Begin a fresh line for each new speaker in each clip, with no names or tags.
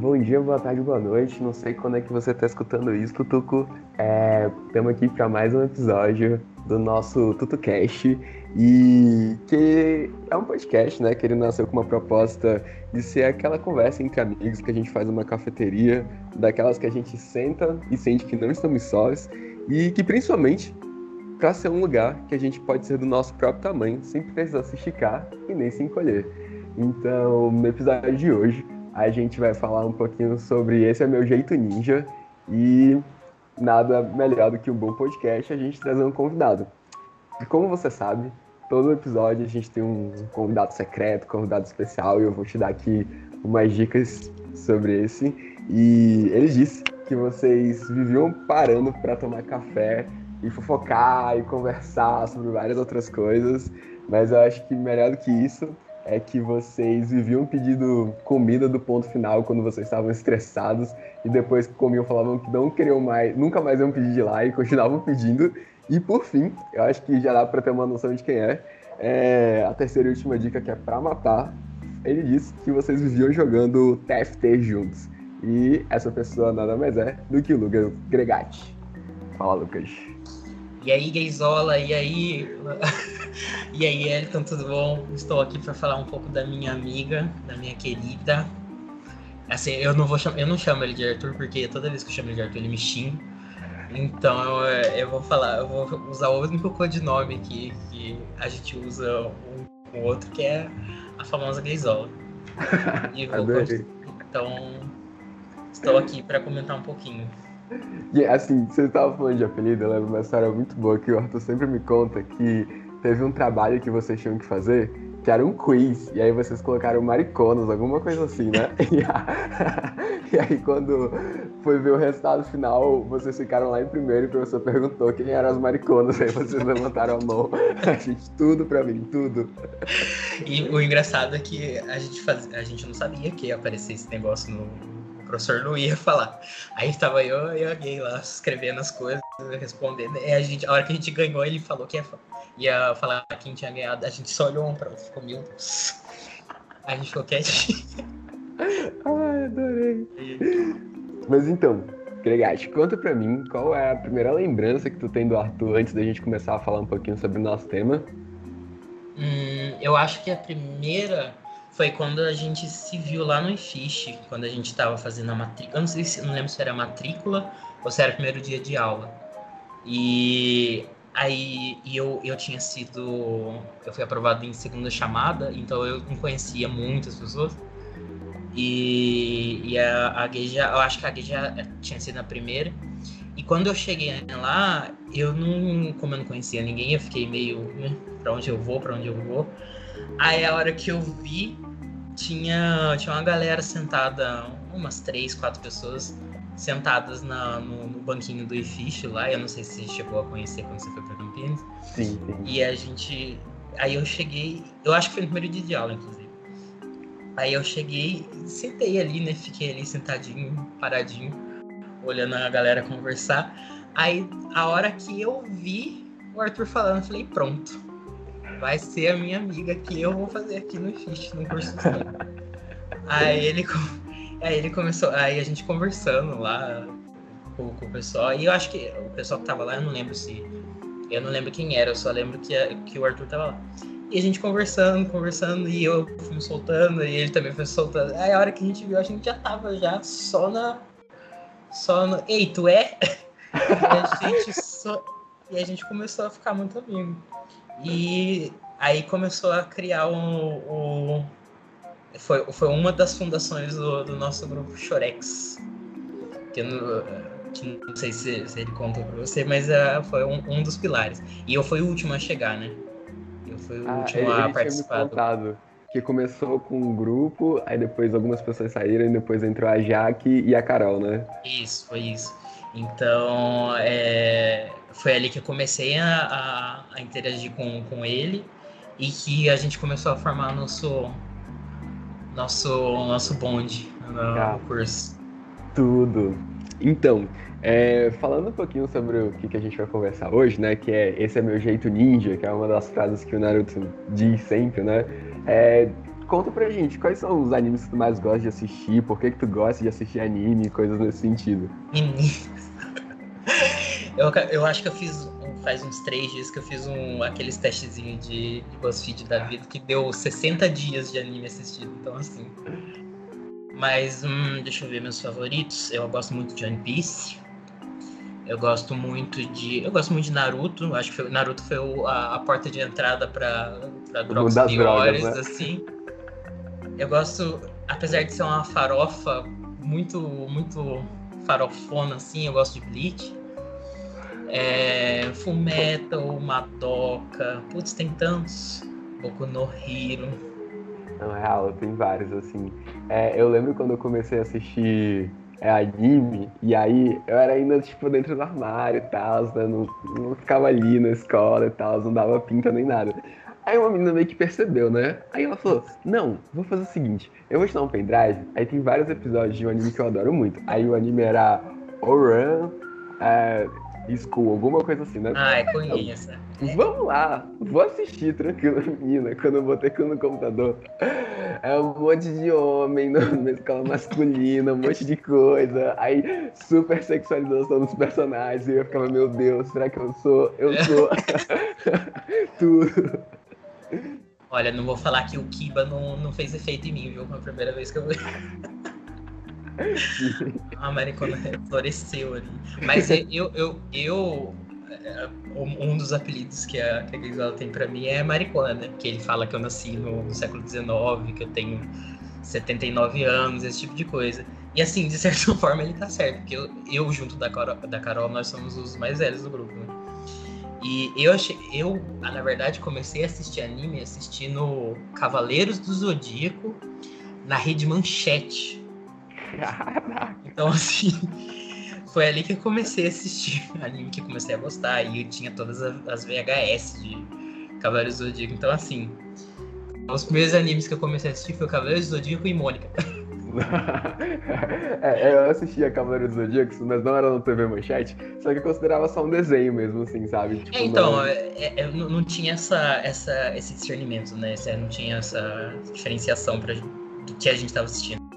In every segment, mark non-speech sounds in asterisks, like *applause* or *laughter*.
Bom dia, boa tarde, boa noite. Não sei quando é que você está escutando isso, Tutuco. Estamos é, aqui para mais um episódio do nosso TutuCast. E que é um podcast, né? Que ele nasceu com uma proposta de ser aquela conversa entre amigos que a gente faz numa cafeteria, daquelas que a gente senta e sente que não estamos sós, e que principalmente para ser um lugar que a gente pode ser do nosso próprio tamanho, sem precisar se esticar e nem se encolher. Então, no episódio de hoje, a gente vai falar um pouquinho sobre esse é meu jeito ninja e nada melhor do que um bom podcast a gente trazer um convidado. E como você sabe, todo episódio a gente tem um convidado secreto, convidado especial, e eu vou te dar aqui umas dicas sobre esse. E ele disse que vocês viviam parando para tomar café e fofocar e conversar sobre várias outras coisas, mas eu acho que melhor do que isso é que vocês viviam pedindo comida do ponto final quando vocês estavam estressados e depois que comiam falavam que não queriam mais, nunca mais iam pedir de lá e continuavam pedindo. E por fim, eu acho que já dá para ter uma noção de quem é, é, a terceira e última dica que é para matar. Ele disse que vocês viviam jogando TFT juntos. E essa pessoa nada mais é do que o Lucas Gregatti. Fala, Lucas.
E aí, Gaysola, e aí? *laughs* e aí, Elton, tudo bom? Estou aqui para falar um pouco da minha amiga, da minha querida. Assim, eu não vou eu não chamo ele de Arthur porque toda vez que eu chamo ele de Arthur ele me xinga. Então eu, eu vou falar, eu vou usar o único codinome aqui que a gente usa um com o outro, que é a famosa Gaysola. *laughs* E vou, então estou aqui para comentar um pouquinho.
E assim, você estava falando de apelido, eu lembro uma história muito boa que o Arthur sempre me conta que teve um trabalho que vocês tinham que fazer, que era um quiz, e aí vocês colocaram mariconas, alguma coisa assim, né? *laughs* E, a... e aí quando foi ver o resultado final, vocês ficaram lá em primeiro e o professor perguntou quem eram as mariconas, aí vocês levantaram a mão. *laughs* A gente, tudo pra mim, tudo.
E o engraçado é que a gente, faz... a gente não sabia que ia aparecer esse negócio no professor não ia falar. Aí estava eu e a gay lá escrevendo as coisas, respondendo. E a, gente, a hora que a gente ganhou, ele falou que ia, ia falar quem tinha ganhado. A gente só olhou um para outro ficou, meu Deus. A gente ficou quietinho. *laughs*
Ai, adorei. Mas então, Gregate, conta pra mim qual é a primeira lembrança que tu tem do Arthur antes da gente começar a falar um pouquinho sobre o nosso tema.
Hum, eu acho que a primeira foi quando a gente se viu lá no IFISH, quando a gente estava fazendo a matrícula. Eu não sei se não lembro se era matrícula ou se era primeiro dia de aula. E aí e eu, eu tinha sido. Eu fui aprovado em segunda chamada, então eu não conhecia muitas pessoas. E, e a, a já, eu acho que a Gay já tinha sido na primeira. E quando eu cheguei lá, eu não, como eu não conhecia ninguém, eu fiquei meio, né, para onde eu vou, para onde eu vou. Aí a hora que eu vi, tinha, tinha uma galera sentada, umas três, quatro pessoas sentadas na, no, no, banquinho do IFISH lá. Eu não sei se você chegou a conhecer quando você foi para Campinas.
Sim, sim.
E a gente. Aí eu cheguei. Eu acho que foi no primeiro dia de aula, inclusive. Aí eu cheguei sentei ali, né? Fiquei ali sentadinho, paradinho, olhando a galera conversar. Aí a hora que eu vi o Arthur falando, eu falei, pronto vai ser a minha amiga que eu vou fazer aqui no FISH, no curso de Aí ele, aí ele começou, aí a gente conversando lá com, com, o pessoal, e eu acho que o pessoal que tava lá, eu não lembro se. Eu não lembro quem era, eu só lembro que, que o Arthur tava lá. E a gente conversando, conversando, e eu fui me soltando, e ele também foi soltando. Aí a hora que a gente viu, a gente já tava já só na. Só no. Ei, tu é? *laughs* e a gente só. E a gente começou a ficar muito amigo. E aí começou a criar um, um foi, foi uma das fundações do, do nosso grupo Chorex. Que, no, que não sei se, se ele contou pra você, mas uh, foi um, um, dos pilares. E eu fui o último a chegar, né? Eu fui o ah, último ele, a ele participar.
me contado que começou com um grupo, aí depois algumas pessoas saíram, e depois entrou a Jaque e a Carol, né?
Isso, foi isso. Então, é, foi ali que eu comecei a, a, a, interagir com, com ele e que a gente começou a formar nosso nosso nosso bonde no, ah, no curso.
Tudo. Então, é, falando um pouquinho sobre o que, que, a gente vai conversar hoje, né? Que é esse é meu jeito ninja, que é uma das frases que o Naruto diz sempre, né? É, conta pra gente, quais são os animes que tu mais gosta de assistir? Por que, que tu gosta de assistir anime, coisas nesse sentido?
Meninas. Eu, eu acho que eu fiz faz uns três dias que eu fiz um, aqueles testezinhos de, de BuzzFeed da vida que deu 60 dias de anime assistido. Então, assim. Mas, hum, deixa eu ver meus favoritos. Eu gosto muito de One Piece. Eu gosto muito de. Eu gosto muito de Naruto. Acho que foi, Naruto foi o, a, a, porta de entrada para drogas piores, drogas, né? assim. Eu gosto, apesar de ser uma farofa muito, muito farofona, assim, eu gosto de Bleach. É, Fullmetal, Madoka, putz, tem tantos. Boku no Hero.
Não, é real, tem vários, assim. É, eu lembro quando eu comecei a assistir é, anime, e aí eu era ainda, tipo, dentro do armário e tal, né? Não, não ficava ali na escola e tal, não dava pinta nem nada. Aí uma menina meio que percebeu, né? Aí ela falou: Não, vou fazer o seguinte, eu vou te dar um pendrive. Aí tem vários episódios de um anime que eu adoro muito. Aí o anime era Oran, é, School, alguma coisa assim, né?
Ah, é conheço.
Vamos lá, vou assistir tranquilo, *laughs* menina, quando eu botei aqui no computador. É um monte de homem numa escola masculina, um monte de coisa. Aí, super sexualização dos personagens. E eu ficava, meu Deus, será que eu sou? Eu sou. *laughs* Tudo.
Olha, não vou falar que o Kiba não, não fez efeito em mim, viu? Foi a primeira vez que eu vi. A maricona floresceu ali. Mas *laughs* eu, eu, eu, é, um dos apelidos que a, que a Gisela tem pra mim é maricona, né? Porque ele fala que eu nasci no, no século XIX, que eu tenho 79 anos, esse tipo de coisa. E assim, de certa *laughs* forma ele tá certo, porque eu, eu junto da Carol, da Carol, nós somos os mais velhos do grupo, né? E eu achei, eu, na verdade, comecei a assistir anime assistindo Cavaleiros do Zodíaco na rede Manchete.
Caraca.
Então, assim, foi ali que eu comecei a assistir *laughs* anime, que eu comecei a gostar. E eu tinha todas as VHS de Cavaleiros do Zodíaco. Então, assim, os primeiros animes que eu comecei a assistir foi Cavaleiros do Zodíaco e Mônica. *laughs* *laughs*
é, eu assistia Cavaleiros do Zodíaco, mas não era no TV Manchete, só que eu considerava só um desenho mesmo, assim, sabe?
Tipo, é, então, não... É, é, não, não, tinha essa, essa, esse discernimento, né? Não tinha essa diferenciação pra, do que a gente tava assistindo.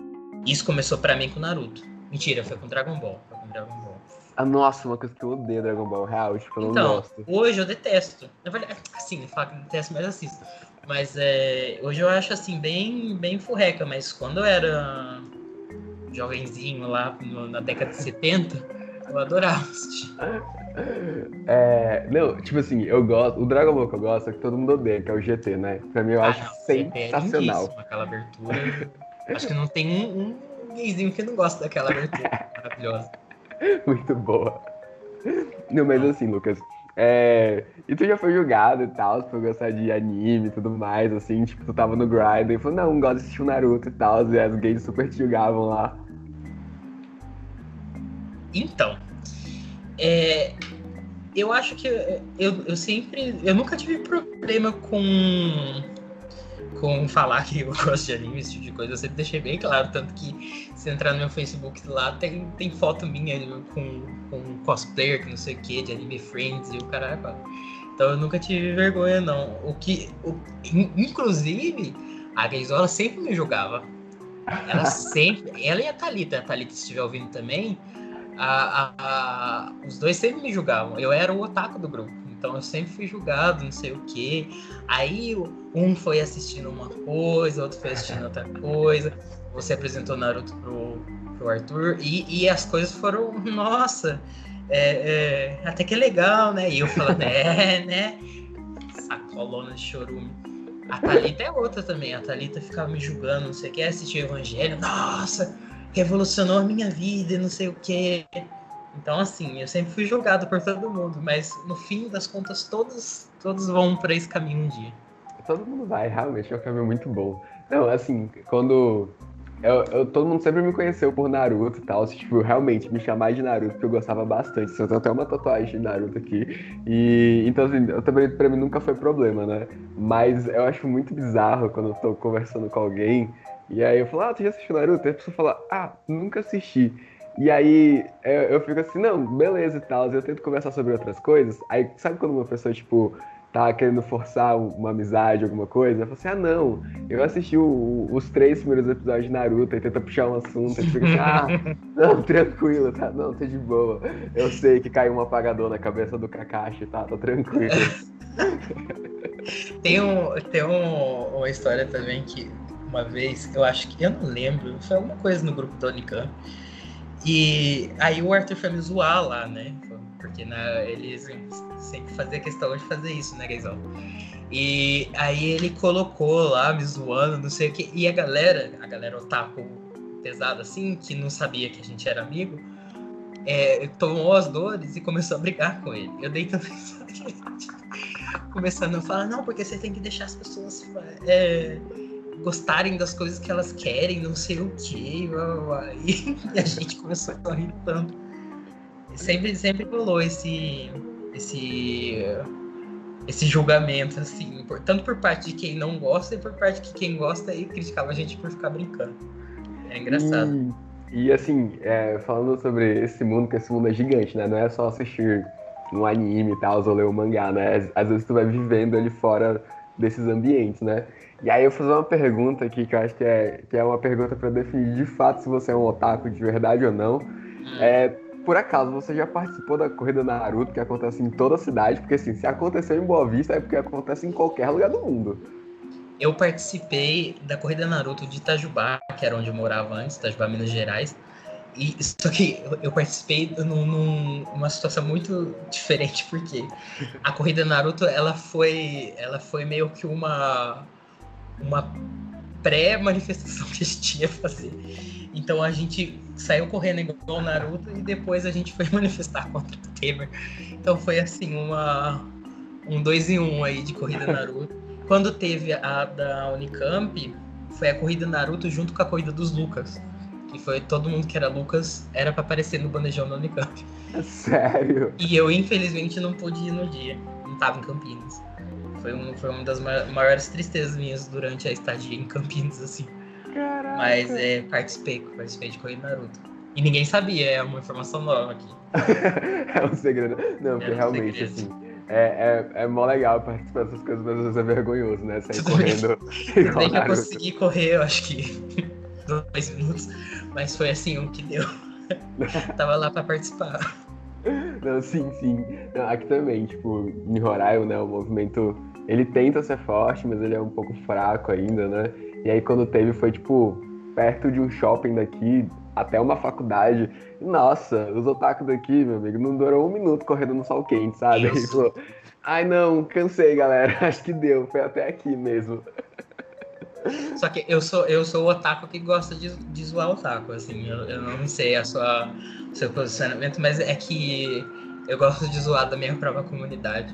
Isso começou para mim com Naruto. Mentira, foi com Dragon Ball. Foi com Dragon Ball.
Ah, nossa, uma coisa que eu odeio Dragon Ball, real, tipo, eu não
então,
gosto.
hoje eu detesto. Na verdade, assim, falo que detesto, mas assisto. Mas é, hoje eu acho, assim, bem, bem furreca, mas quando eu era jovenzinho lá no, na década de 70, eu adorava assistir. *laughs*
É, não, tipo assim, eu gosto. O Dragon Ball que eu gosto é que todo mundo odeia, que é o GT, né? Pra mim eu ah, acho não, sensacional.
É aquela abertura. *laughs* Acho que não tem um, um gayzinho que não gosta daquela abertura *laughs* maravilhosa.
Muito boa. Não, mas assim, Lucas, é... E tu já foi julgado e tal, por gostar de anime e tudo mais, assim, tipo, tu tava no grind e falou, não, gosto de assistir o Naruto e tal, e as gays super te julgavam lá.
Então, é... eu acho que eu, eu sempre, eu nunca tive problema com com falar que eu *laughs* gosto de anime, esse tipo de coisa, eu sempre deixei bem claro. Tanto que se entrar no meu Facebook lá, tem, tem foto minha com, com cosplayer, que não sei o que, de anime friends e o caralho. Então eu nunca tive vergonha, não. O que. O, inclusive, a Gaysola sempre me julgava. Ela sempre. *laughs* Ela e a Thalita, a Thalita, se estiver ouvindo também, a, a, a, os dois sempre me julgavam. Eu era o otaku do grupo. Então eu sempre fui julgado, não sei o quê. Aí um foi assistindo uma coisa, outro foi assistindo outra coisa. Você apresentou Naruto pro, pro Arthur e, e as coisas foram, nossa, é, é, até que é legal, né? E eu falando, *laughs* é, né? Sacolona de chorume. A Thalita é outra também. A Thalita ficava me julgando, não sei o que, assistir Evangelho. Nossa, revolucionou a minha vida, não sei o que. Então, assim, eu sempre fui julgado por todo mundo, mas no fim das contas, todos, todos vão para esse caminho um dia.
Todo mundo vai, realmente é um caminho muito bom. Não, assim, quando. Eu, eu, todo mundo sempre me conheceu por Naruto e tal, tipo, realmente me chamar de Naruto, porque eu gostava bastante. Eu tenho até uma tatuagem de Naruto aqui. E então, assim, eu também, pra mim nunca foi problema, né? Mas eu acho muito bizarro quando eu tô conversando com alguém. E aí eu falo, ah, tu já assistiu Naruto? Aí a pessoa fala, ah, nunca assisti. E aí eu, eu fico assim, não, beleza e tal. Eu tento conversar sobre outras coisas. Aí, sabe quando uma pessoa, tipo, tava querendo forçar uma amizade, alguma coisa. Eu falei assim, ah não, eu assisti o, os três primeiros episódios de Naruto e tenta puxar um assunto, e fica assim, ah, *laughs* não, tranquilo, tá, não, tá de boa. Eu sei que caiu um apagador na cabeça do Kakashi, tá, tá tranquilo.
tem um, tem um, uma história também que uma vez, eu acho que, eu não lembro, foi alguma coisa no grupo do Unicamp, e aí o Arthur foi me zoar lá, né? Porque né, ele sempre fazia questão de fazer isso, né, Gaizão? E aí ele colocou lá, me zoando, não sei o que. E a galera, a galera otaku pesada assim, que não sabia que a gente era amigo, é, tomou as dores e começou a brigar com ele. Eu dei tanta *laughs* começando a falar, não, porque você tem que deixar as pessoas é, gostarem das coisas que elas querem, não sei o que. *laughs* E a gente começou a rir tanto. Sempre, sempre rolou esse, esse, esse julgamento, assim, por, tanto por parte de quem não gosta e por parte de quem gosta e criticava a gente por ficar brincando. É engraçado.
E, e assim, é, falando sobre esse mundo, que esse mundo é gigante, né? Não é só assistir um anime e tal, ou ler um mangá, né? Às vezes tu vai vivendo ali fora desses ambientes, né? E aí eu vou fazer uma pergunta aqui que eu acho que é, que é uma pergunta para definir de fato se você é um otaku de verdade ou não. Hum. É, por acaso, você já participou da corrida Naruto que acontece em toda a cidade? Porque assim, se aconteceu em Boa Vista é porque acontece em qualquer lugar do mundo.
Eu participei da corrida Naruto de Itajubá, que era onde eu morava antes, Itajubá, Minas Gerais. E, só que eu participei num, numa situação muito diferente, porque a corrida Naruto, ela foi, ela foi meio que uma uma pré-manifestação que a gente ia fazer. Então a gente saiu correndo igual o Naruto e depois a gente foi *laughs* manifestar contra o Temer. Então foi assim, uma um dois em um aí de corrida *laughs* Naruto. Quando teve a da Unicamp, foi a corrida Naruto junto com a corrida dos Lucas. Que foi todo mundo que era Lucas, era para aparecer no bandejão da Unicamp. *laughs*
Sério?
E eu, infelizmente, não pude ir no dia. Não tava em Campinas. Foi, um, foi uma das maiores tristezas minhas durante a estadia em Campinas, assim.
Caraca.
Mas é, participei, participei de Corrida Naruto. E ninguém sabia, é uma informação nova aqui. *laughs*
é um segredo. Não, porque é um realmente, segredo. assim, é, é, é mó legal participar dessas coisas, mas às vezes é vergonhoso, né? Sair Tudo correndo. *laughs*
Bem que eu consegui correr, eu acho que dois minutos, mas foi assim o que deu. *laughs* Tava lá pra participar.
Não, sim, sim. Não, aqui também, tipo, em Roraima, né, o movimento ele tenta ser forte, mas ele é um pouco fraco ainda, né? E aí quando teve foi tipo perto de um shopping daqui, até uma faculdade. Nossa, os otakus daqui, meu amigo, não durou um minuto correndo no sol quente, sabe? Ele falou, ai não, cansei, galera, *laughs* acho que deu, foi até aqui mesmo.
Só que eu sou, eu sou o otaku que gosta de, de zoar o otaku, assim, eu, eu não sei a sua, o seu posicionamento, mas é que eu gosto de zoar da minha própria comunidade.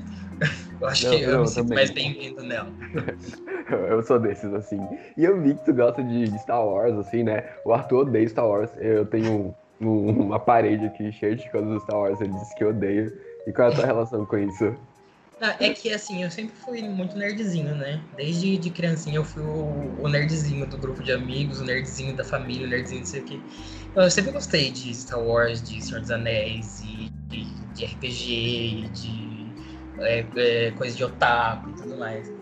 Eu acho não, que eu, eu me sinto mais bem-vindo nela.
eu sou desses, assim. E eu vi que tu gosta de, de, Star Wars, assim, né? O Arthur odeia Star Wars. Eu tenho um, um, uma parede aqui cheia de coisas do Star Wars. Ele disse que odeia. E qual é a tua *laughs* relação com isso?
Não, é que assim, eu sempre fui muito nerdzinho, né? Desde de criancinha eu fui o, o, nerdzinho do grupo de amigos, o nerdzinho da família, o nerdzinho não sei o quê. Eu sempre gostei de Star Wars, de Senhor dos Anéis, e de, de RPG, de é, é, coisa de otaku e tudo mais.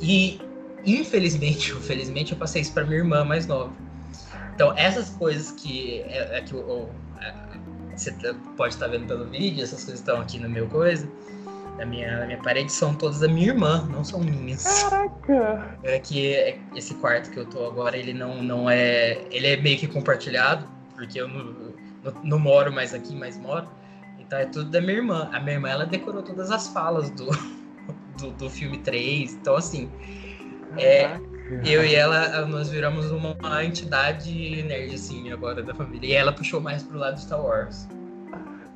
E, infelizmente, ou *laughs* felizmente, eu passei isso para minha irmã mais nova. Então, essas coisas que, é, é que o, é, você tá, pode estar tá vendo pelo vídeo, essas coisas estão aqui no meu coisa, na minha, na minha parede, são todas da minha irmã, não são minhas.
Caraca!
É que esse quarto que eu tô agora, ele não, não é. Ele é meio que compartilhado, porque eu não, não, não moro mais aqui, mas moro. Então é tudo da minha irmã. A minha irmã, ela decorou todas as falas do, *laughs* do, do filme 3. Então, assim, é, eu e ela, nós viramos uma entidade nerd, assim, agora da família. E ela puxou mais pro lado de Star Wars.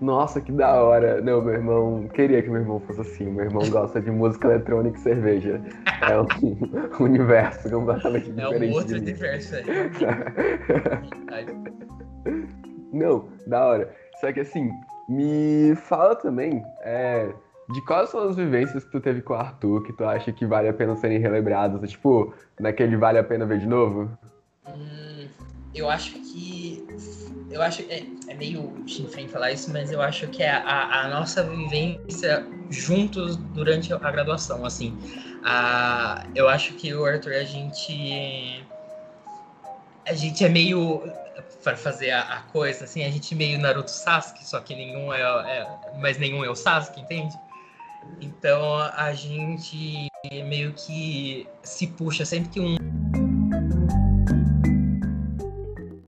Nossa, que da hora. Não, meu irmão, queria que meu irmão fosse assim. Meu irmão gosta de música eletrônica e cerveja. É um, *laughs* universo completamente diferente. É um
outro universo aí. *laughs*
Não, da hora. Só que assim, me fala também é, de quais são as vivências que tu teve com o Arthur que tu acha que vale a pena serem relembradas. Tipo, naquele vale a pena ver de novo?
Hum, eu acho que eu acho é, é meio chinfrim falar isso, mas eu acho que é a, a, nossa vivência juntos durante a graduação, assim. A, eu acho que o Arthur a gente a gente é meio para fazer a, a, coisa assim, a gente é meio Naruto Sasuke, só que nenhum é, é mas nenhum é o Sasuke, entende? Então a gente meio que se puxa sempre que um